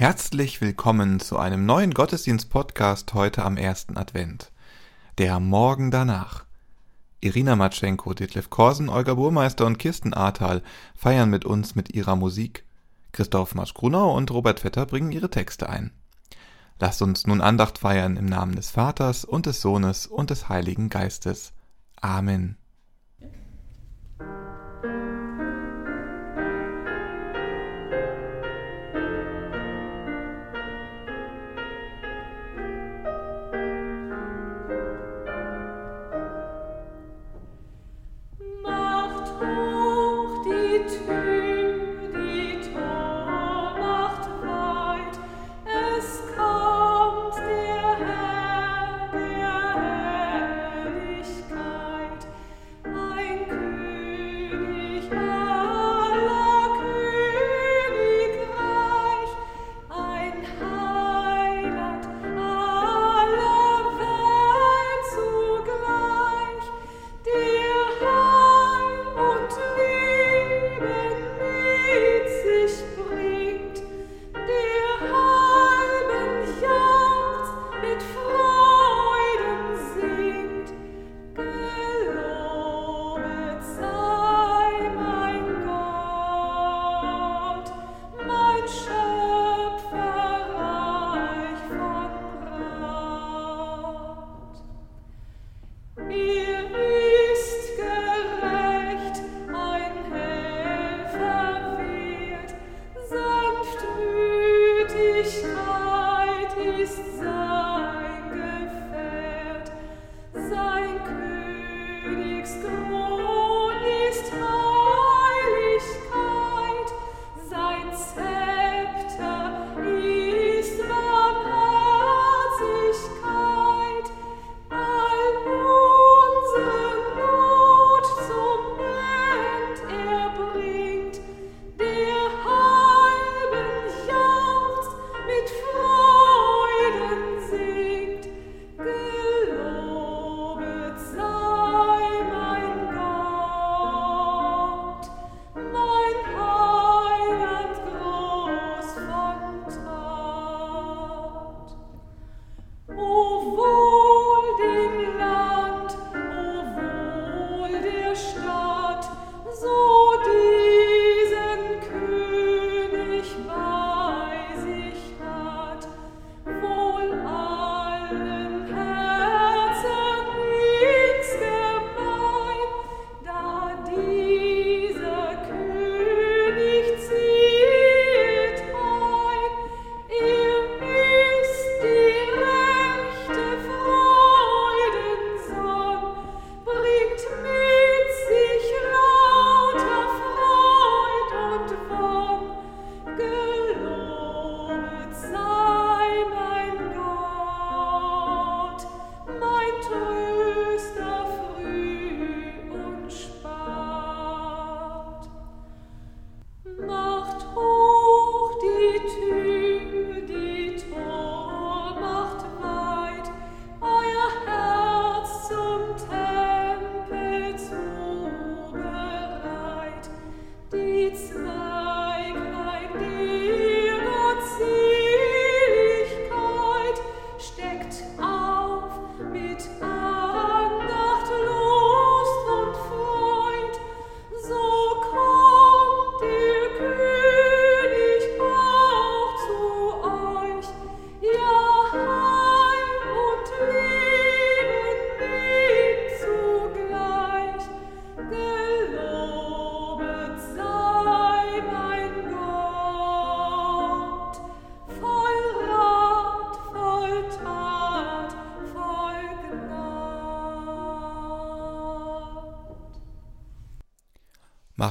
Herzlich willkommen zu einem neuen Gottesdienst-Podcast heute am ersten Advent. Der Morgen danach. Irina Matschenko, Detlef Korsen, Olga Burmeister und Kirsten Ahrtal feiern mit uns mit ihrer Musik. Christoph Masch-Grunau und Robert Vetter bringen ihre Texte ein. Lasst uns nun Andacht feiern im Namen des Vaters und des Sohnes und des Heiligen Geistes. Amen.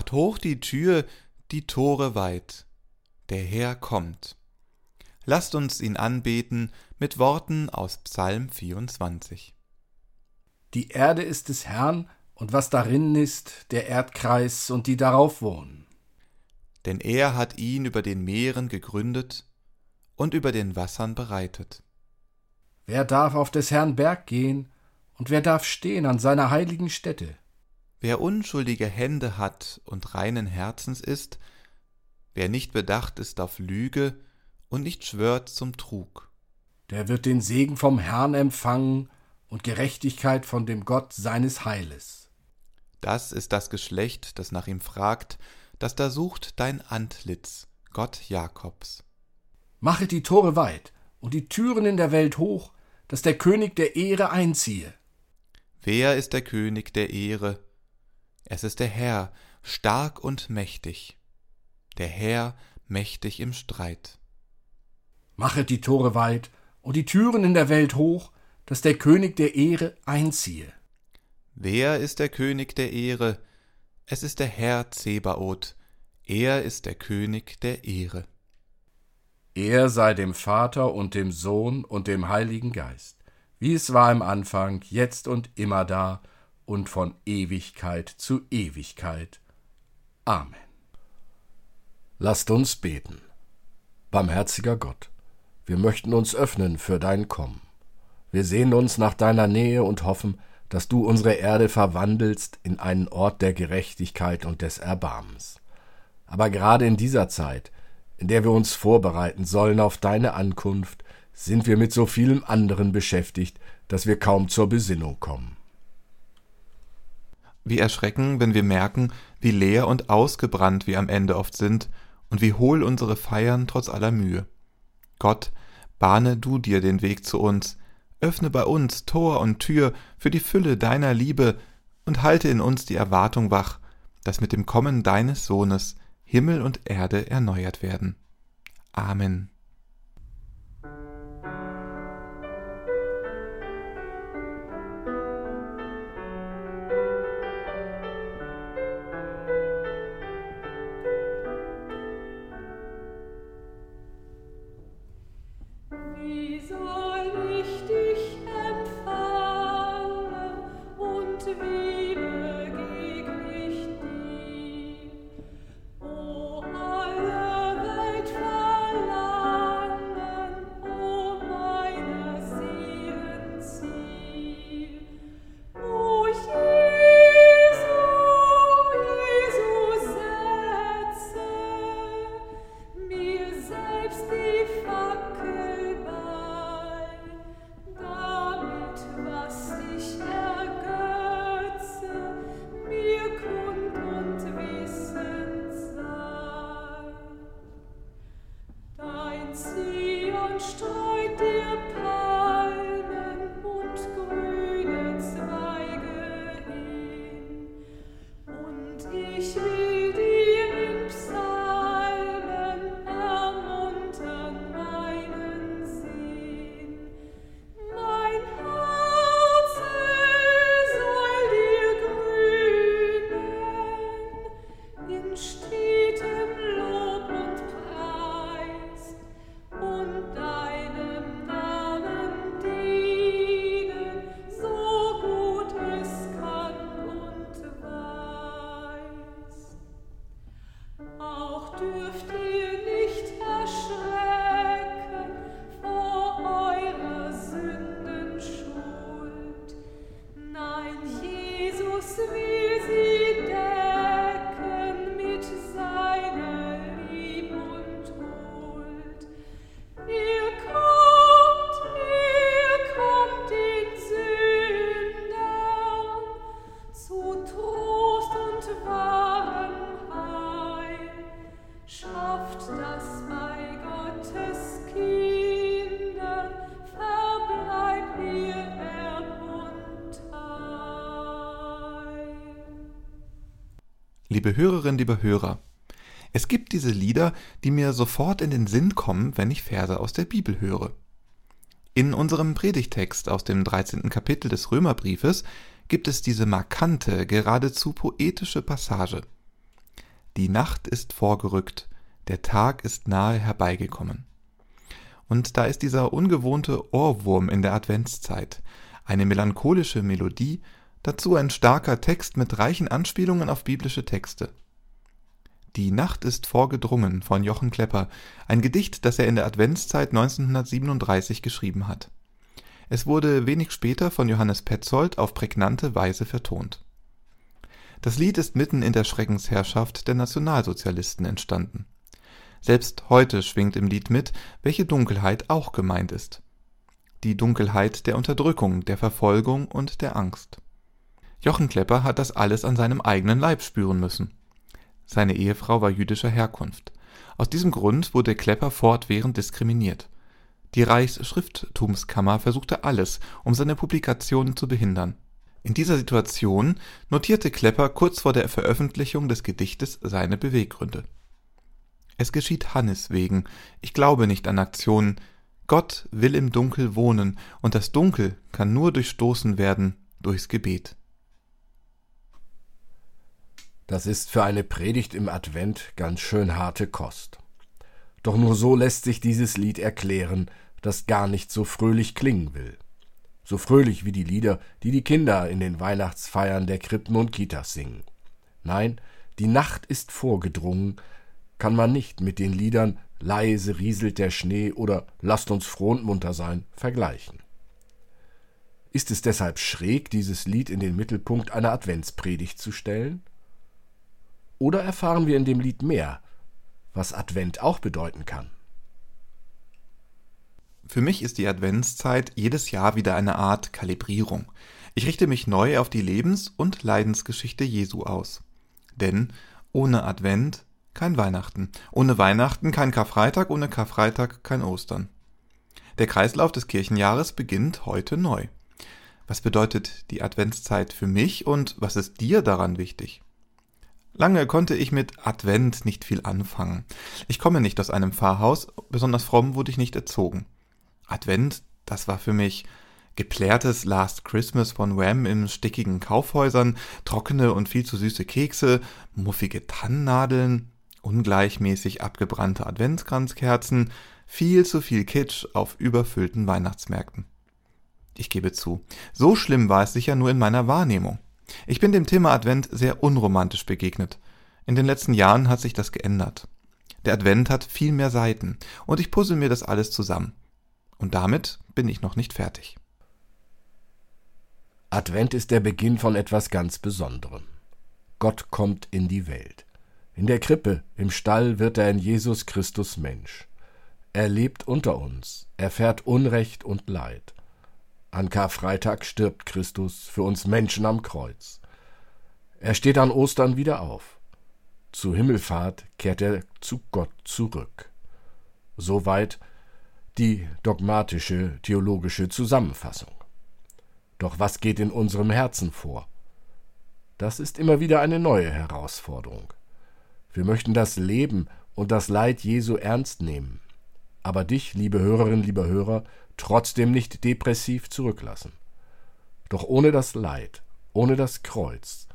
Macht hoch die Tür, die Tore weit. Der Herr kommt. Lasst uns ihn anbeten mit Worten aus Psalm 24. Die Erde ist des Herrn, und was darin ist, der Erdkreis und die darauf wohnen. Denn er hat ihn über den Meeren gegründet und über den Wassern bereitet. Wer darf auf des Herrn Berg gehen, und wer darf stehen an seiner heiligen Stätte? Wer unschuldige Hände hat und reinen Herzens ist, wer nicht bedacht ist auf Lüge und nicht schwört zum Trug. Der wird den Segen vom Herrn empfangen und Gerechtigkeit von dem Gott seines Heiles. Das ist das Geschlecht, das nach ihm fragt, das da sucht dein Antlitz, Gott Jakobs. Mache die Tore weit und die Türen in der Welt hoch, dass der König der Ehre einziehe. Wer ist der König der Ehre? Es ist der Herr, stark und mächtig, der Herr mächtig im Streit. Machet die Tore weit und die Türen in der Welt hoch, dass der König der Ehre einziehe. Wer ist der König der Ehre? Es ist der Herr Zebaoth, er ist der König der Ehre. Er sei dem Vater und dem Sohn und dem Heiligen Geist, wie es war im Anfang, jetzt und immer da und von Ewigkeit zu Ewigkeit. Amen. Lasst uns beten. Barmherziger Gott, wir möchten uns öffnen für dein Kommen. Wir sehnen uns nach deiner Nähe und hoffen, dass du unsere Erde verwandelst in einen Ort der Gerechtigkeit und des Erbarmens. Aber gerade in dieser Zeit, in der wir uns vorbereiten sollen auf deine Ankunft, sind wir mit so vielem anderen beschäftigt, dass wir kaum zur Besinnung kommen. Wie erschrecken, wenn wir merken, wie leer und ausgebrannt wir am Ende oft sind und wie hohl unsere Feiern trotz aller Mühe. Gott, bahne du dir den Weg zu uns, öffne bei uns Tor und Tür für die Fülle deiner Liebe und halte in uns die Erwartung wach, dass mit dem Kommen deines Sohnes Himmel und Erde erneuert werden. Amen. Liebe Hörerinnen, liebe Hörer, es gibt diese Lieder, die mir sofort in den Sinn kommen, wenn ich Verse aus der Bibel höre. In unserem Predigtext aus dem 13. Kapitel des Römerbriefes gibt es diese markante, geradezu poetische Passage. Die Nacht ist vorgerückt, der Tag ist nahe herbeigekommen. Und da ist dieser ungewohnte Ohrwurm in der Adventszeit, eine melancholische Melodie, Dazu ein starker Text mit reichen Anspielungen auf biblische Texte. Die Nacht ist vorgedrungen von Jochen Klepper, ein Gedicht, das er in der Adventszeit 1937 geschrieben hat. Es wurde wenig später von Johannes Petzold auf prägnante Weise vertont. Das Lied ist mitten in der Schreckensherrschaft der Nationalsozialisten entstanden. Selbst heute schwingt im Lied mit, welche Dunkelheit auch gemeint ist. Die Dunkelheit der Unterdrückung, der Verfolgung und der Angst. Jochen Klepper hat das alles an seinem eigenen Leib spüren müssen. Seine Ehefrau war jüdischer Herkunft. Aus diesem Grund wurde Klepper fortwährend diskriminiert. Die Reichsschrifttumskammer versuchte alles, um seine Publikationen zu behindern. In dieser Situation notierte Klepper kurz vor der Veröffentlichung des Gedichtes seine Beweggründe. Es geschieht Hannes wegen, ich glaube nicht an Aktionen, Gott will im Dunkel wohnen, und das Dunkel kann nur durchstoßen werden durchs Gebet. Das ist für eine Predigt im Advent ganz schön harte Kost. Doch nur so lässt sich dieses Lied erklären, das gar nicht so fröhlich klingen will so fröhlich wie die Lieder, die die Kinder in den Weihnachtsfeiern der Krippen und Kitas singen. Nein, die Nacht ist vorgedrungen, kann man nicht mit den Liedern Leise rieselt der Schnee oder Lasst uns froh und munter sein vergleichen. Ist es deshalb schräg, dieses Lied in den Mittelpunkt einer Adventspredigt zu stellen? Oder erfahren wir in dem Lied mehr, was Advent auch bedeuten kann? Für mich ist die Adventszeit jedes Jahr wieder eine Art Kalibrierung. Ich richte mich neu auf die Lebens- und Leidensgeschichte Jesu aus. Denn ohne Advent kein Weihnachten, ohne Weihnachten kein Karfreitag, ohne Karfreitag kein Ostern. Der Kreislauf des Kirchenjahres beginnt heute neu. Was bedeutet die Adventszeit für mich und was ist dir daran wichtig? Lange konnte ich mit Advent nicht viel anfangen. Ich komme nicht aus einem Pfarrhaus, besonders fromm wurde ich nicht erzogen. Advent, das war für mich geplärtes Last Christmas von Wham in stickigen Kaufhäusern, trockene und viel zu süße Kekse, muffige Tannennadeln, ungleichmäßig abgebrannte Adventskranzkerzen, viel zu viel Kitsch auf überfüllten Weihnachtsmärkten. Ich gebe zu, so schlimm war es sicher nur in meiner Wahrnehmung. Ich bin dem Thema Advent sehr unromantisch begegnet. In den letzten Jahren hat sich das geändert. Der Advent hat viel mehr Seiten und ich puzzle mir das alles zusammen. Und damit bin ich noch nicht fertig. Advent ist der Beginn von etwas ganz Besonderem. Gott kommt in die Welt. In der Krippe, im Stall wird er in Jesus Christus Mensch. Er lebt unter uns, erfährt Unrecht und Leid. An Karfreitag stirbt Christus für uns Menschen am Kreuz. Er steht an Ostern wieder auf. Zu Himmelfahrt kehrt er zu Gott zurück. Soweit die dogmatische theologische Zusammenfassung. Doch was geht in unserem Herzen vor? Das ist immer wieder eine neue Herausforderung. Wir möchten das Leben und das Leid Jesu ernst nehmen, aber dich, liebe Hörerin, lieber Hörer, trotzdem nicht depressiv zurücklassen. Doch ohne das Leid, ohne das Kreuz,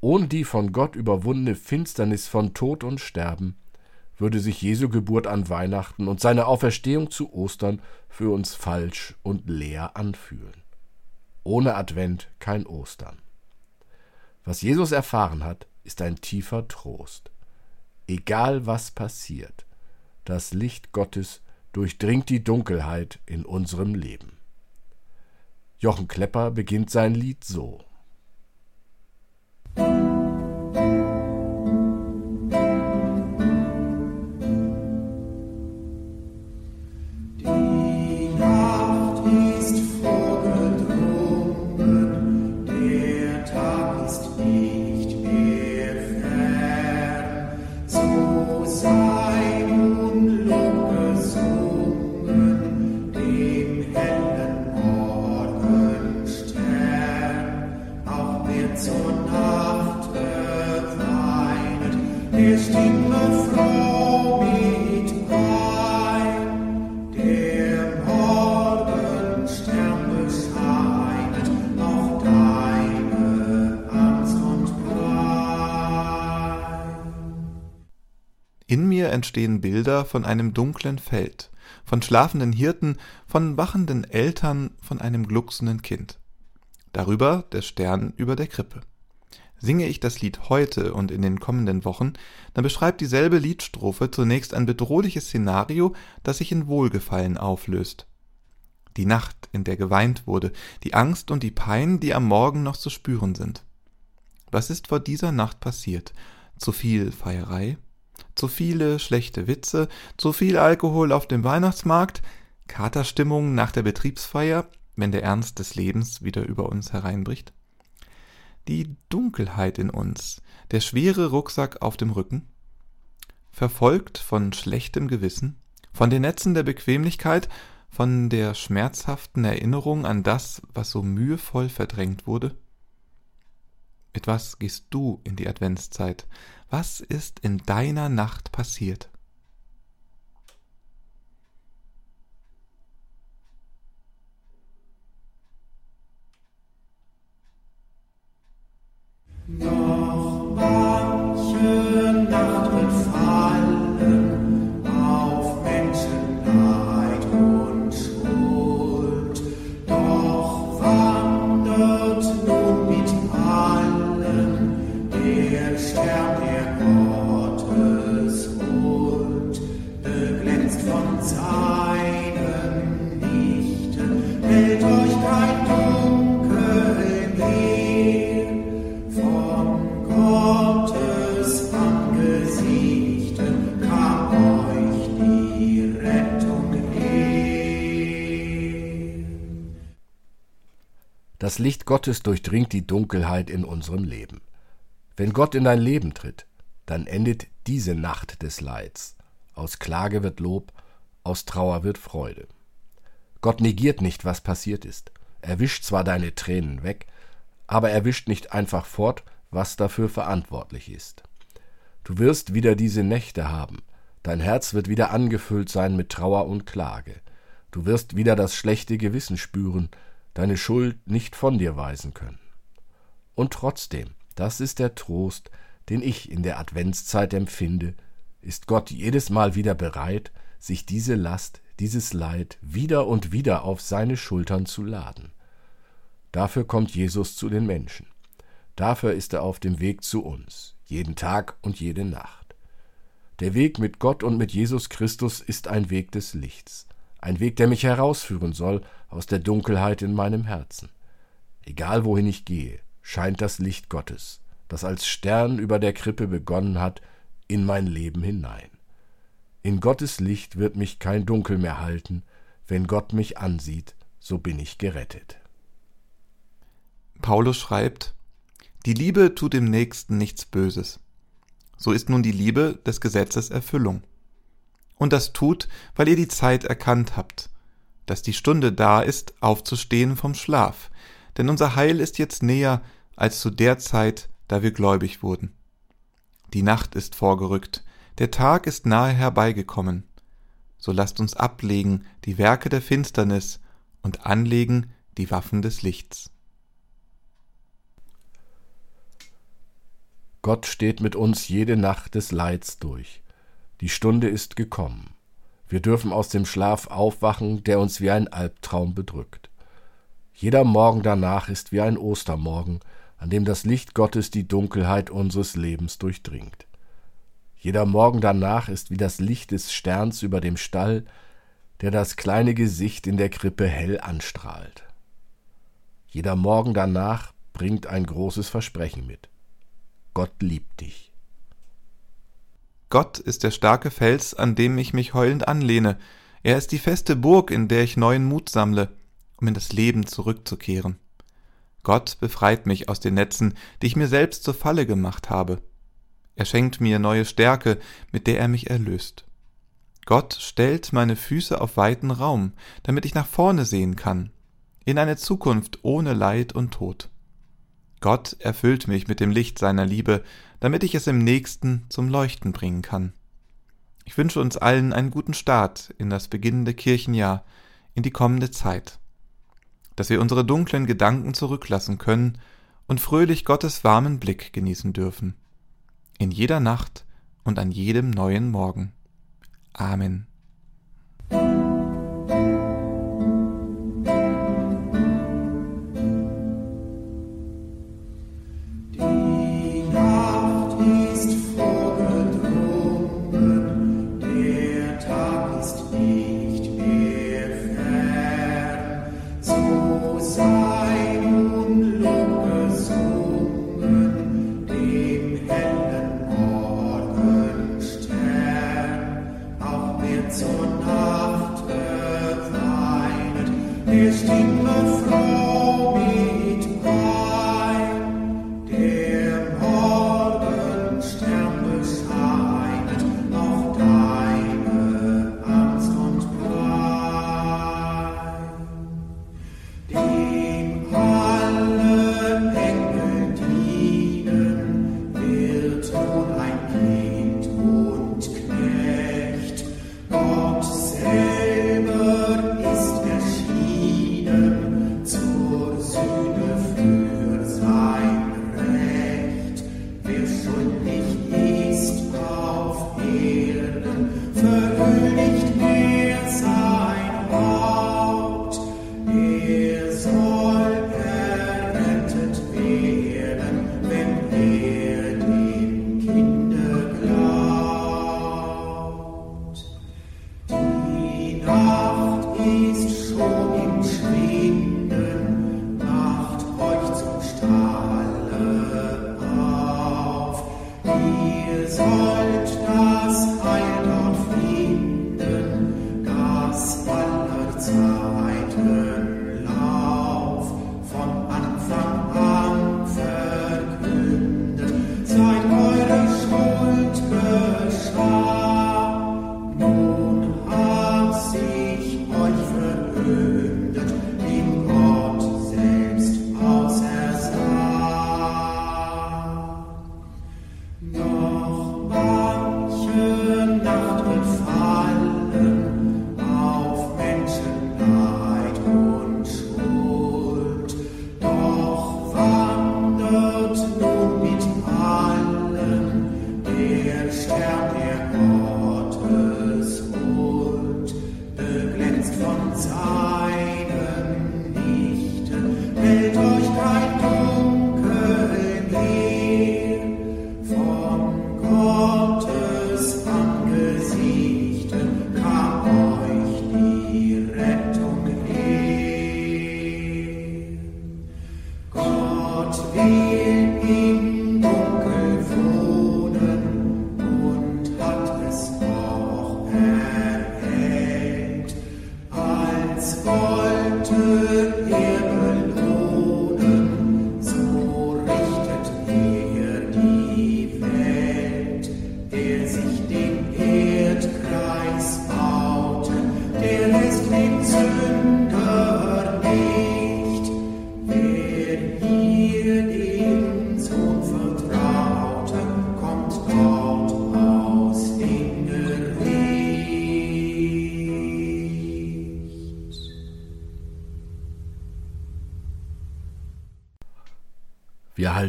ohne die von Gott überwundene Finsternis von Tod und Sterben, würde sich Jesu Geburt an Weihnachten und seine Auferstehung zu Ostern für uns falsch und leer anfühlen. Ohne Advent kein Ostern. Was Jesus erfahren hat, ist ein tiefer Trost. Egal was passiert, das Licht Gottes durchdringt die Dunkelheit in unserem Leben. Jochen Klepper beginnt sein Lied so. In entstehen Bilder von einem dunklen Feld, von schlafenden Hirten, von wachenden Eltern, von einem glucksenden Kind. Darüber der Stern über der Krippe. Singe ich das Lied heute und in den kommenden Wochen, dann beschreibt dieselbe Liedstrophe zunächst ein bedrohliches Szenario, das sich in Wohlgefallen auflöst. Die Nacht, in der geweint wurde, die Angst und die Pein, die am Morgen noch zu spüren sind. Was ist vor dieser Nacht passiert? Zu viel Feierei? Zu viele schlechte Witze, zu viel Alkohol auf dem Weihnachtsmarkt, Katerstimmung nach der Betriebsfeier, wenn der Ernst des Lebens wieder über uns hereinbricht? Die Dunkelheit in uns, der schwere Rucksack auf dem Rücken? Verfolgt von schlechtem Gewissen, von den Netzen der Bequemlichkeit, von der schmerzhaften Erinnerung an das, was so mühevoll verdrängt wurde? Mit was gehst du in die Adventszeit? Was ist in deiner Nacht passiert? Noch manche Nacht wird fallen Das Licht Gottes durchdringt die Dunkelheit in unserem Leben. Wenn Gott in dein Leben tritt, dann endet diese Nacht des Leids. Aus Klage wird Lob, aus Trauer wird Freude. Gott negiert nicht, was passiert ist. Er wischt zwar deine Tränen weg, aber er wischt nicht einfach fort, was dafür verantwortlich ist. Du wirst wieder diese Nächte haben, dein Herz wird wieder angefüllt sein mit Trauer und Klage. Du wirst wieder das schlechte Gewissen spüren, deine Schuld nicht von dir weisen können. Und trotzdem, das ist der Trost, den ich in der Adventszeit empfinde, ist Gott jedes Mal wieder bereit, sich diese Last, dieses Leid wieder und wieder auf seine Schultern zu laden. Dafür kommt Jesus zu den Menschen. Dafür ist er auf dem Weg zu uns, jeden Tag und jede Nacht. Der Weg mit Gott und mit Jesus Christus ist ein Weg des Lichts, ein Weg, der mich herausführen soll aus der Dunkelheit in meinem Herzen. Egal wohin ich gehe, scheint das Licht Gottes, das als Stern über der Krippe begonnen hat, in mein Leben hinein. In Gottes Licht wird mich kein Dunkel mehr halten, wenn Gott mich ansieht, so bin ich gerettet. Paulus schreibt, die Liebe tut dem Nächsten nichts Böses. So ist nun die Liebe des Gesetzes Erfüllung. Und das tut, weil ihr die Zeit erkannt habt, dass die Stunde da ist, aufzustehen vom Schlaf, denn unser Heil ist jetzt näher als zu der Zeit, da wir gläubig wurden. Die Nacht ist vorgerückt, der Tag ist nahe herbeigekommen. So lasst uns ablegen die Werke der Finsternis und anlegen die Waffen des Lichts. Gott steht mit uns jede Nacht des Leids durch. Die Stunde ist gekommen. Wir dürfen aus dem Schlaf aufwachen, der uns wie ein Albtraum bedrückt. Jeder Morgen danach ist wie ein Ostermorgen, an dem das Licht Gottes die Dunkelheit unseres Lebens durchdringt. Jeder Morgen danach ist wie das Licht des Sterns über dem Stall, der das kleine Gesicht in der Krippe hell anstrahlt. Jeder Morgen danach bringt ein großes Versprechen mit. Gott liebt dich. Gott ist der starke Fels, an dem ich mich heulend anlehne. Er ist die feste Burg, in der ich neuen Mut sammle, um in das Leben zurückzukehren. Gott befreit mich aus den Netzen, die ich mir selbst zur Falle gemacht habe. Er schenkt mir neue Stärke, mit der er mich erlöst. Gott stellt meine Füße auf weiten Raum, damit ich nach vorne sehen kann, in eine Zukunft ohne Leid und Tod. Gott erfüllt mich mit dem Licht seiner Liebe, damit ich es im nächsten zum Leuchten bringen kann. Ich wünsche uns allen einen guten Start in das beginnende Kirchenjahr, in die kommende Zeit, dass wir unsere dunklen Gedanken zurücklassen können und fröhlich Gottes warmen Blick genießen dürfen, in jeder Nacht und an jedem neuen Morgen. Amen.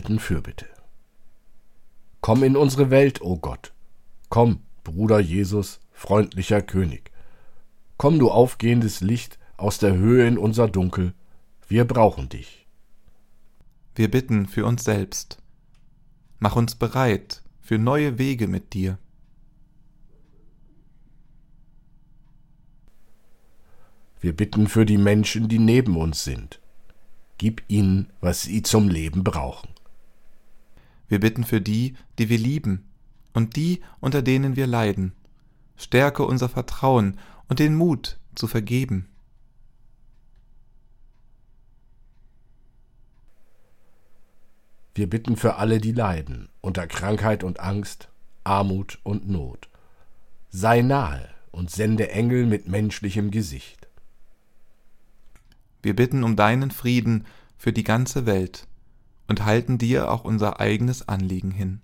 Wir halten Fürbitte. Komm in unsere Welt, o oh Gott. Komm, Bruder Jesus, freundlicher König. Komm, du aufgehendes Licht aus der Höhe in unser Dunkel. Wir brauchen dich. Wir bitten für uns selbst. Mach uns bereit für neue Wege mit dir. Wir bitten für die Menschen, die neben uns sind gib ihnen, was sie zum Leben brauchen. Wir bitten für die, die wir lieben, und die, unter denen wir leiden. Stärke unser Vertrauen und den Mut zu vergeben. Wir bitten für alle, die leiden, unter Krankheit und Angst, Armut und Not. Sei nahe und sende Engel mit menschlichem Gesicht. Wir bitten um deinen Frieden für die ganze Welt und halten dir auch unser eigenes Anliegen hin.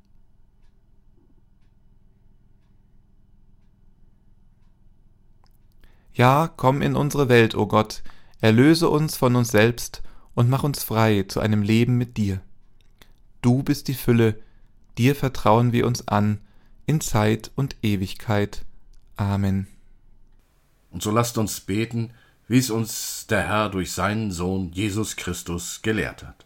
Ja, komm in unsere Welt, o oh Gott, erlöse uns von uns selbst und mach uns frei zu einem Leben mit dir. Du bist die Fülle, dir vertrauen wir uns an, in Zeit und Ewigkeit. Amen. Und so lasst uns beten, wie es uns der Herr durch seinen Sohn Jesus Christus gelehrt hat.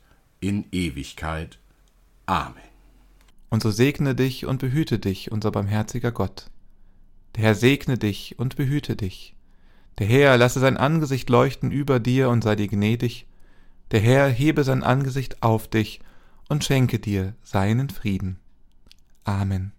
in Ewigkeit. Amen. Und so segne dich und behüte dich, unser barmherziger Gott. Der Herr segne dich und behüte dich. Der Herr lasse sein Angesicht leuchten über dir und sei dir gnädig. Der Herr hebe sein Angesicht auf dich und schenke dir seinen Frieden. Amen.